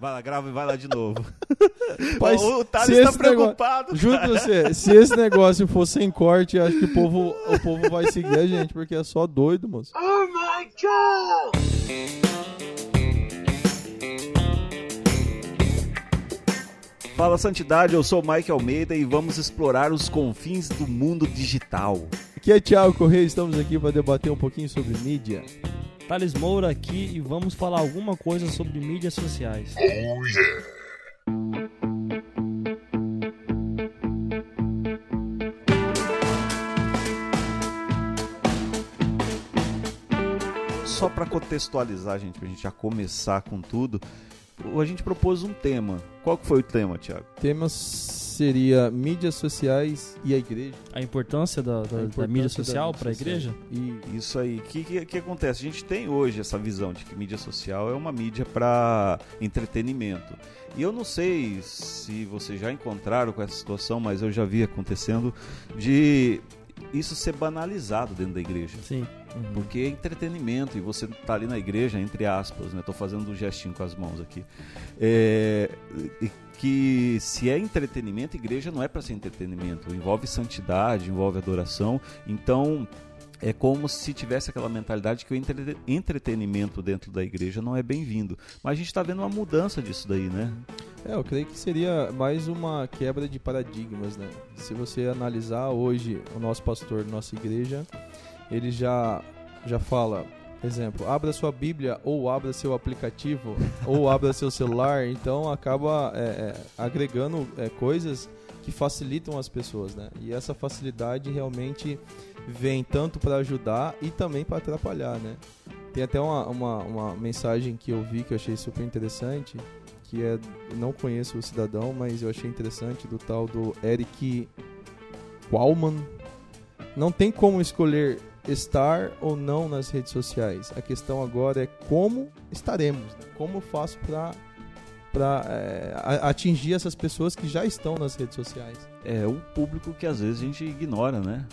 Vai lá, grava e vai lá de novo. Mas o Thales tá esse negócio- preocupado. Juro pra você, se esse negócio for sem corte, acho que o povo, o povo vai seguir a gente, porque é só doido, moço. Fala Santidade, eu sou o Mike Almeida e vamos explorar os confins do mundo digital. Aqui é Thiago Correia, estamos aqui para debater um pouquinho sobre mídia. Thales Moura aqui e vamos falar alguma coisa sobre mídias sociais. Só para contextualizar, gente, pra gente já começar com tudo, a gente propôs um tema. Qual que foi o tema, Thiago? O tema seria mídias sociais e a igreja. A importância da, da- da importância mídia da social mídia para a social. igreja? E Isso aí. O que, que, que acontece? A gente tem hoje essa visão de que mídia social é uma mídia para entretenimento. E eu não sei se vocês já encontraram com essa situação, mas eu já vi acontecendo de isso ser banalizado dentro da igreja. Sim. Porque é entretenimento e você tá ali na igreja, entre aspas, né? Tô fazendo um gestinho com as mãos aqui. É, que se é entretenimento, igreja não é para ser entretenimento. Envolve santidade, envolve adoração. Então é como se tivesse aquela mentalidade que o entre- entretenimento dentro da igreja não é bem-vindo. Mas a gente está vendo uma mudança disso daí, né? É, eu creio que seria mais uma quebra de paradigmas, né? Se você analisar hoje o nosso pastor nossa igreja, ele já, já fala, exemplo, abra sua Bíblia ou abra seu aplicativo ou abra seu celular, então acaba é, é, agregando é, coisas que facilitam as pessoas, né? E essa facilidade realmente vem tanto para ajudar e também para atrapalhar, né? Tem até uma, uma, uma mensagem que eu vi que eu achei super interessante, que é, não conheço o cidadão, mas eu achei interessante, do tal do Eric Qualman. Não tem como escolher estar ou não nas redes sociais. A questão agora é como estaremos, né? como eu faço para para atingir essas pessoas que já estão nas redes sociais. É um público que às vezes a gente ignora, né?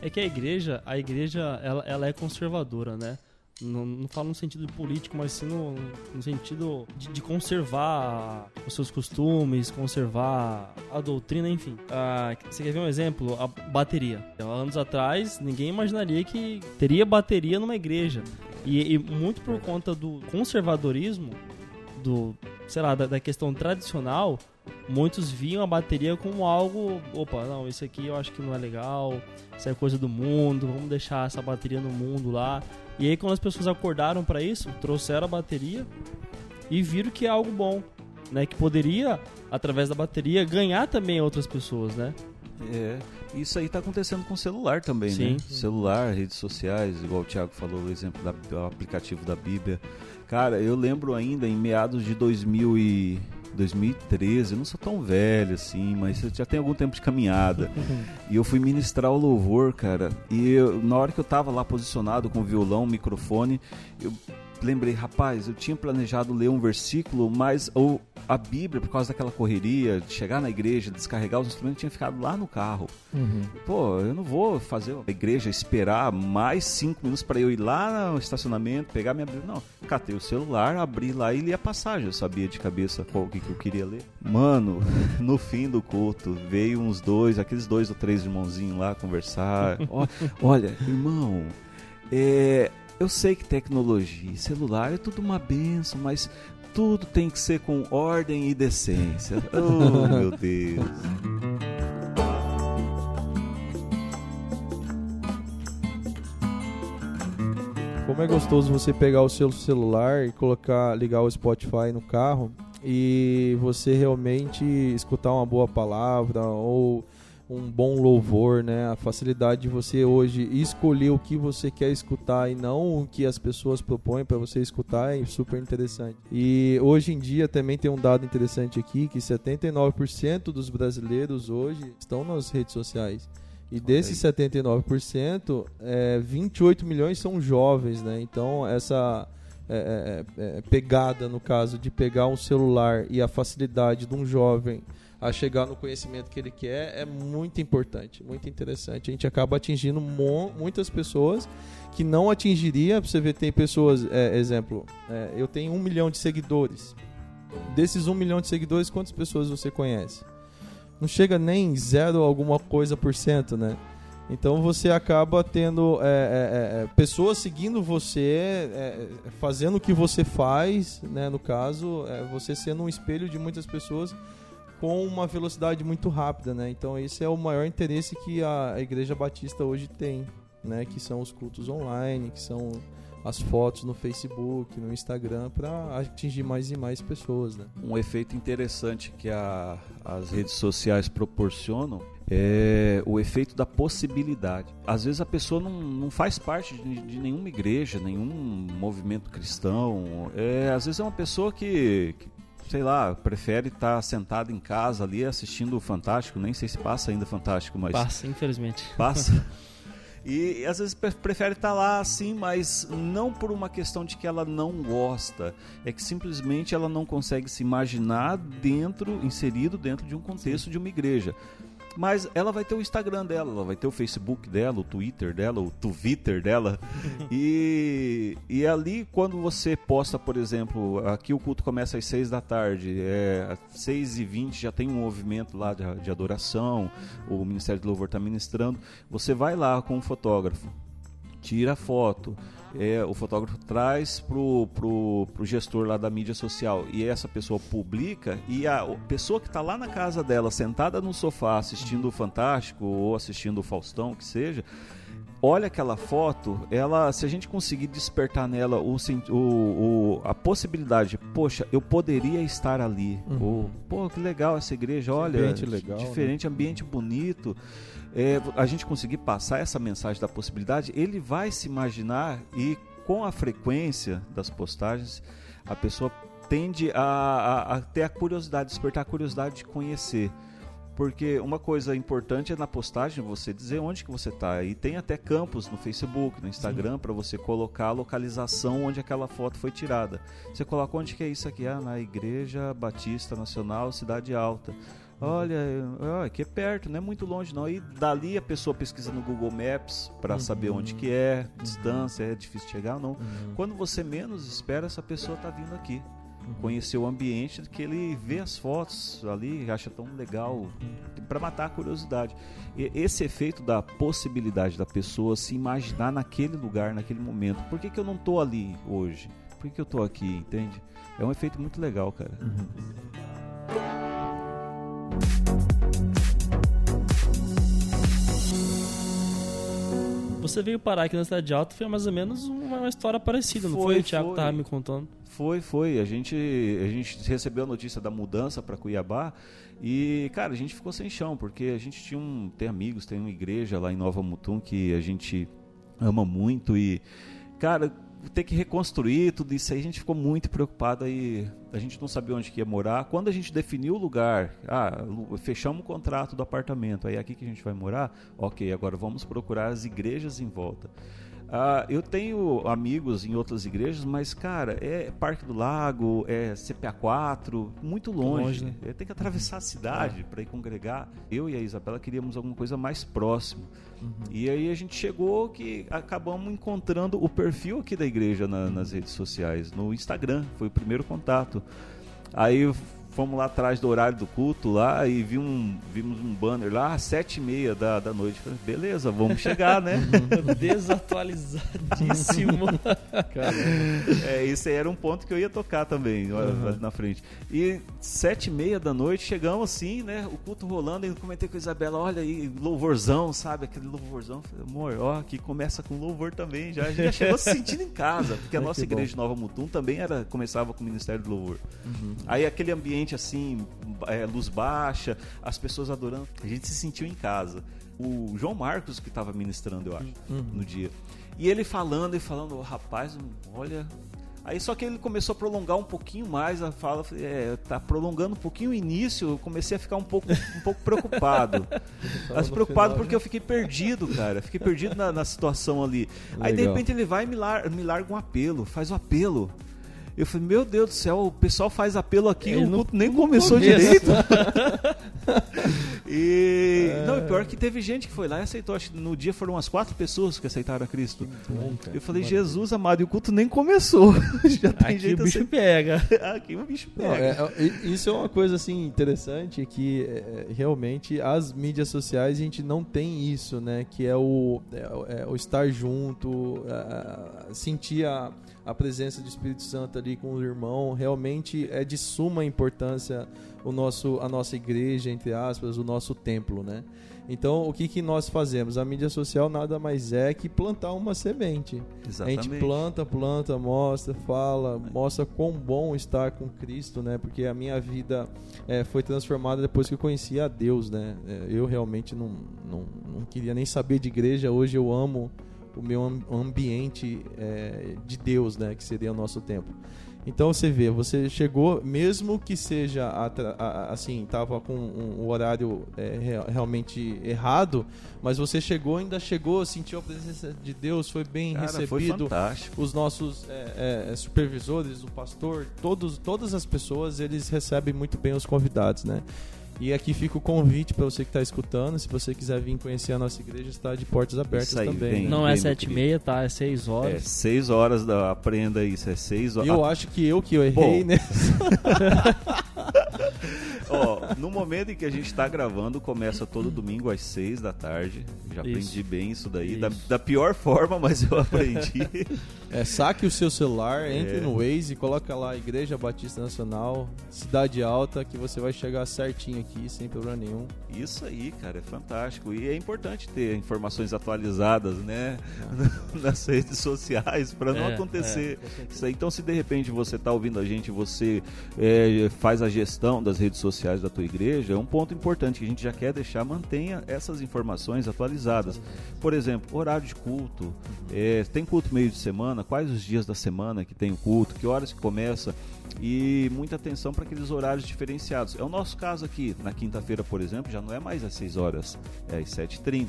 É que a igreja, a igreja, ela, ela é conservadora, né? Não, não falo no sentido político, mas sim no, no sentido de, de conservar os seus costumes, conservar a doutrina, enfim. Ah, você quer ver um exemplo? A bateria. Anos atrás, ninguém imaginaria que teria bateria numa igreja. E, e muito por conta do conservadorismo, do, sei lá, da, da questão tradicional, muitos viam a bateria como algo, opa, não, isso aqui eu acho que não é legal, isso é coisa do mundo, vamos deixar essa bateria no mundo lá. E aí quando as pessoas acordaram para isso, trouxeram a bateria e viram que é algo bom, né, que poderia através da bateria ganhar também outras pessoas, né? É, isso aí tá acontecendo com o celular também, Sim. né? Celular, redes sociais, igual o Thiago falou, o exemplo da- do aplicativo da Bíblia. Cara, eu lembro ainda em meados de 2000 e 2013, eu não sou tão velho assim, mas já tenho algum tempo de caminhada. E eu fui ministrar o louvor, cara. E eu- na hora que eu tava lá posicionado com o violão, microfone, eu lembrei, rapaz, eu tinha planejado ler um versículo, mas ou a Bíblia, por causa daquela correria, de chegar na igreja, descarregar os instrumentos, tinha ficado lá no carro. Pô, eu não vou fazer a igreja esperar mais cinco minutos para eu ir lá no estacionamento, pegar minha Bíblia. Não, catei o celular, abri lá e li a passagem. Eu sabia de cabeça qual o que, que eu queria ler. Mano, no fim do culto, veio uns dois, aqueles dois ou três irmãozinhos lá conversar. Olha, irmão, é, eu sei que tecnologia e celular é tudo uma benção, mas tudo tem que ser com ordem e decência. Oh, meu Deus. Como é gostoso você pegar o seu celular e colocar, ligar o Spotify no carro e você realmente escutar uma boa palavra ou um bom louvor, né? A facilidade de você hoje escolher o que você quer escutar e não o que as pessoas propõem para você escutar é super interessante. E hoje em dia também tem um dado interessante aqui que 79% dos brasileiros hoje estão nas redes sociais. E desses 79%, é, 28 milhões são jovens, né? Então essa é, é, é, pegada, no caso, de pegar um celular e a facilidade de um jovem a chegar no conhecimento que ele quer é muito importante, muito interessante. A gente acaba atingindo muitas pessoas que não atingiria. Você ver, tem pessoas, é, exemplo, é, eu tenho um milhão de seguidores. desses um milhão de seguidores, quantas pessoas você conhece? Não chega nem zero alguma coisa por cento, né? Então você acaba tendo é, é, é, pessoas seguindo você, é, fazendo o que você faz, né? No caso, é, você sendo um espelho de muitas pessoas com uma velocidade muito rápida, né? Então esse é o maior interesse que a, Igreja Batista hoje tem, né? Que são os cultos online, que são as fotos no Facebook, no Instagram, para atingir mais e mais pessoas. Né? Um efeito interessante que a, as redes sociais proporcionam é o efeito da possibilidade. Às vezes a pessoa não, não faz parte de, de nenhuma igreja, nenhum movimento cristão. É, às vezes é uma pessoa que, que sei lá, prefere estar sentado em casa ali assistindo o Fantástico. Nem sei se passa ainda Fantástico, mas. Passa, infelizmente. Passa. E às vezes prefere estar lá assim, mas não por uma questão de que ela não gosta, é que simplesmente ela não consegue se imaginar dentro, inserido dentro de um contexto Sim. de uma igreja. Mas ela vai ter o Instagram dela, ela vai ter o Facebook dela, o Twitter dela, o Twitter dela. e, e ali, quando você posta, por exemplo, aqui o culto começa às 6 da tarde, é, às 6 e 20 já tem um movimento lá de, de adoração, o Ministério do Louvor está ministrando. Você vai lá com um fotógrafo, tira a foto. É, o fotógrafo traz pro, pro, pro gestor lá da mídia social e essa pessoa publica e a pessoa que está lá na casa dela, sentada no sofá assistindo o Fantástico ou assistindo o Faustão, que seja, olha aquela foto, ela, se a gente conseguir despertar nela o, o, o a possibilidade, poxa, eu poderia estar ali, uhum. ou pô, que legal essa igreja, olha, ambiente legal, diferente, né? ambiente bonito é, a gente conseguir passar essa mensagem da possibilidade, ele vai se imaginar e com a frequência das postagens, a pessoa tende a, a, a ter a curiosidade, despertar a curiosidade de conhecer. Porque uma coisa importante é na postagem você dizer onde que você está. E tem até campos no Facebook, no Instagram, para você colocar a localização onde aquela foto foi tirada. Você coloca onde que é isso aqui? Ah, na Igreja Batista Nacional, Cidade Alta. Olha, aqui é perto, não é muito longe não. E dali a pessoa pesquisa no Google Maps para uhum. saber onde que é, distância, é difícil chegar ou não. Uhum. Quando você menos espera, essa pessoa está vindo aqui. Conhecer o ambiente que ele vê as fotos ali, acha tão legal para matar a curiosidade. E esse efeito da possibilidade da pessoa se imaginar naquele lugar, naquele momento. Por que, que eu não estou ali hoje? Por que, que eu estou aqui, entende? É um efeito muito legal, cara. Uhum. Você veio parar aqui na Cidade Alta, foi mais ou menos uma história parecida, não foi? O Thiago foi. tava me contando. Foi, foi. A gente, a gente recebeu a notícia da mudança para Cuiabá e, cara, a gente ficou sem chão, porque a gente tinha um, tem amigos, tem uma igreja lá em Nova Mutum que a gente ama muito e, cara, ter que reconstruir tudo isso aí, a gente ficou muito preocupado e a gente não sabia onde que ia morar. Quando a gente definiu o lugar, ah, fechamos o contrato do apartamento, aí é aqui que a gente vai morar, ok, agora vamos procurar as igrejas em volta. Uh, eu tenho amigos em outras igrejas, mas, cara, é Parque do Lago, é CPA4, muito longe. longe né? É, tem que atravessar a cidade é. para ir congregar. Eu e a Isabela queríamos alguma coisa mais próximo. Uhum. E aí a gente chegou que acabamos encontrando o perfil aqui da igreja na, nas redes sociais, no Instagram, foi o primeiro contato. Aí fomos lá atrás do horário do culto lá e vi um, vimos um banner lá às sete e meia da, da noite. Falei, beleza, vamos chegar, né? Desatualizadíssimo. é, esse era um ponto que eu ia tocar também uhum. na frente. E sete e meia da noite chegamos assim, né? O culto rolando e eu comentei com a Isabela, olha aí, louvorzão, sabe? Aquele louvorzão. Falei, amor, ó, aqui começa com louvor também. Já, já chegou se sentindo em casa, porque a nossa igreja de Nova Mutum também era, começava com o Ministério do Louvor. Uhum. Aí aquele ambiente ambiente assim, é, luz baixa, as pessoas adorando. A gente se sentiu em casa. O João Marcos que estava ministrando, eu acho, uhum. no dia. E ele falando e falando, oh, rapaz, olha. Aí só que ele começou a prolongar um pouquinho mais a fala, é, tá prolongando um pouquinho o início, eu comecei a ficar um pouco, um pouco preocupado. Mas preocupado final, porque né? eu fiquei perdido, cara. Fiquei perdido na, na situação ali. Legal. Aí de repente ele vai e me, lar, me larga um apelo, faz o um apelo. Eu falei, meu Deus do céu, o pessoal faz apelo aqui, Ele o não- culto nem não começou começa. direito. e não, e pior que teve gente que foi lá e aceitou. Acho que no dia foram umas quatro pessoas que aceitaram a Cristo. Bom. Eu falei, Jesus amado, e o culto nem começou. Já tem Aqui gente o bicho pega. Aqui o bicho Não, pega. é- é- isso é uma coisa assim interessante que é, realmente as mídias sociais a gente não tem isso, né? Que é o, é o- é o estar junto, é, sentir a, a presença do Espírito Santo ali com o irmão. Realmente é de suma importância o nosso, a nossa igreja, entre aspas, o nosso templo, né? Então, o que, que nós fazemos? A mídia social nada mais é que plantar uma semente. A Exatamente. gente planta, planta, mostra, fala, mostra quão bom estar com Cristo, né? Porque a minha vida eh, foi transformada depois que eu conheci a Deus, né? Eh, eu realmente não, não, não queria nem saber de igreja. Hoje eu amo o meu am- ambiente eh, de Deus, né? Que seria o nosso tempo. Então você vê, você chegou, mesmo que seja assim, tava com um, horário rea- realmente errado, mas você chegou, ainda chegou, sentiu a presença de Deus, foi bem Cara, foi recebido fantástico. os nossos é, é, supervisores, o pastor, todos, todas as pessoas, eles recebem muito bem os convidados, né? E aqui fica o convite para você que está escutando, se você quiser vir conhecer a nossa igreja, está de portas abertas Isso aí, também. vem. né? Não bem, é sete e meia, tá? É seis É, horas. seis horas da. Aprenda isso, é seis E horas. eu acho que eu que eu errei, Bom. né? Ó, no momento em que a gente tá gravando, começa todo domingo às seis da tarde. Já Isso. aprendi bem isso daí. Da, Isso. da pior forma, mas eu aprendi. É, saque o seu celular, entre É. no Waze e coloca lá Igreja Batista Nacional, Cidade Alta, que você vai chegar certinho aqui, sem problema nenhum. isso aí, cara, é fantástico. E é importante ter informações atualizadas, né? Nas redes sociais, para não É, acontecer. é. Isso aí, então, se de repente você tá ouvindo a gente, você é, faz a gestão das redes sociais da tua igreja, é um ponto importante que a gente já quer deixar, mantenha essas informações atualizadas. Por exemplo, horário de culto, é, tem culto meio de semana, quais os dias da semana que tem o culto, que horas que começa e muita atenção para aqueles horários diferenciados. É o nosso caso aqui, na quinta-feira, por exemplo, já não é mais às 6 horas, é às 7h30.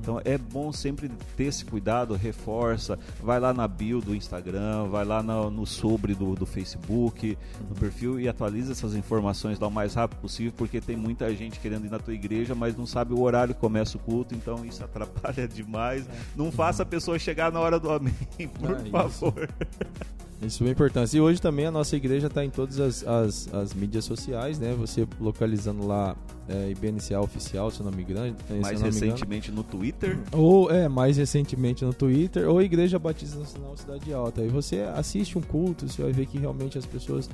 Então é bom sempre ter esse cuidado, reforça, vai lá na bio do Instagram, vai lá no, no sobre do, do Facebook, no perfil e atualiza essas informações lá o mais rápido possível, porque tem muita gente querendo ir na tua igreja, mas não sabe o horário que começa o culto, então isso atrapalha demais. Não faça a pessoa chegar na hora do amém, por Ah, isso. favor. Isso é importante. E hoje também a nossa igreja está em todas as, as, as mídias sociais, né? Você localizando lá é, IBNCA oficial, se eu não me engano. se eu Mais recentemente no Twitter, Ou, é, mais recentemente no Twitter, ou Igreja Batista Nacional Cidade Alta. Aí você assiste um culto, você vai ver que realmente as pessoas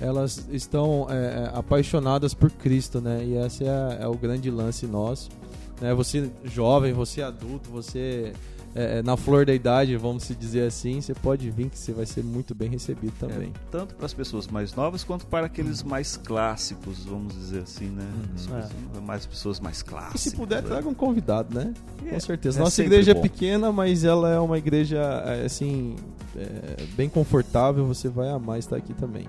elas estão é, é, apaixonadas por Cristo, né? E esse é, é o grande lance nosso. Né? Você jovem, você adulto, você é, é, na flor da idade, vamos se dizer assim, você pode vir que você vai ser muito bem recebido também. É, tanto para as pessoas mais novas quanto para aqueles mais clássicos, vamos dizer assim, né? Uhum. pessoas- Mais pessoas mais E clássicas. se puder, né? traga um convidado, né? É, Com certeza. é Nossa igreja é bom. pequena, mas ela é uma igreja, é, assim, é, bem confortável. Você vai amar estar aqui também.